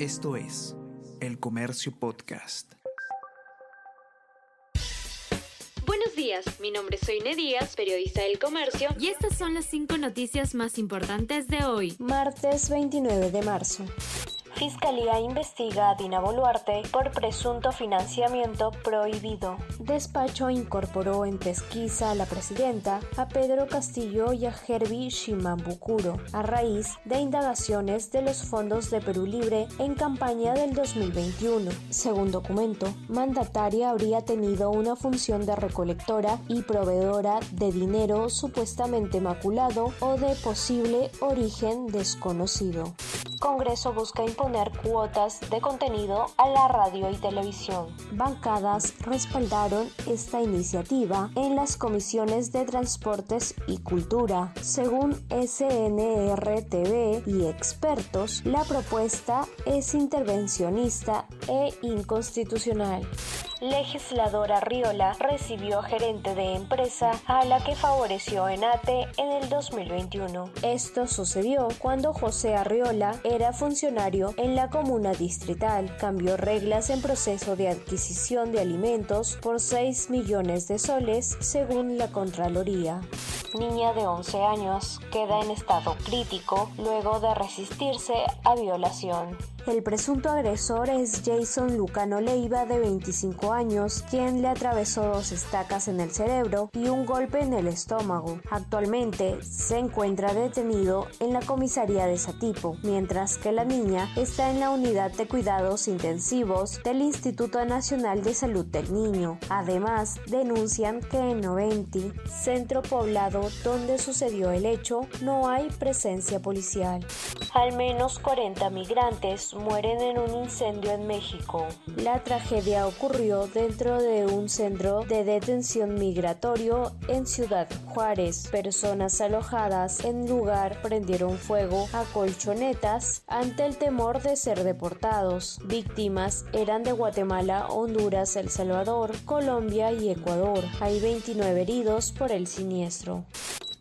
Esto es El Comercio Podcast. Buenos días, mi nombre es Soine Díaz, periodista del Comercio, y estas son las cinco noticias más importantes de hoy, martes 29 de marzo. Fiscalía investiga a Dina Boluarte por presunto financiamiento prohibido. Despacho incorporó en pesquisa a la presidenta, a Pedro Castillo y a Herbie Shimambukuro, a raíz de indagaciones de los fondos de Perú Libre en campaña del 2021. Según documento, mandataria habría tenido una función de recolectora y proveedora de dinero supuestamente maculado o de posible origen desconocido. Congreso busca imponer cuotas de contenido a la radio y televisión. Bancadas respaldaron esta iniciativa en las comisiones de Transportes y Cultura. Según SNRTV y expertos, la propuesta es intervencionista e inconstitucional. Legisladora Riola recibió gerente de empresa a la que favoreció Enate en el 2021. Esto sucedió cuando José Arriola era funcionario en la comuna distrital. Cambió reglas en proceso de adquisición de alimentos por 6 millones de soles según la Contraloría niña de 11 años, queda en estado crítico luego de resistirse a violación. El presunto agresor es Jason Lucano Leiva, de 25 años, quien le atravesó dos estacas en el cerebro y un golpe en el estómago. Actualmente se encuentra detenido en la comisaría de Satipo, mientras que la niña está en la unidad de cuidados intensivos del Instituto Nacional de Salud del Niño. Además, denuncian que en Noventi, centro poblado donde sucedió el hecho, no hay presencia policial. Al menos 40 migrantes mueren en un incendio en México. La tragedia ocurrió dentro de un centro de detención migratorio en Ciudad Juárez. Personas alojadas en lugar prendieron fuego a colchonetas ante el temor de ser deportados. Víctimas eran de Guatemala, Honduras, El Salvador, Colombia y Ecuador. Hay 29 heridos por el siniestro.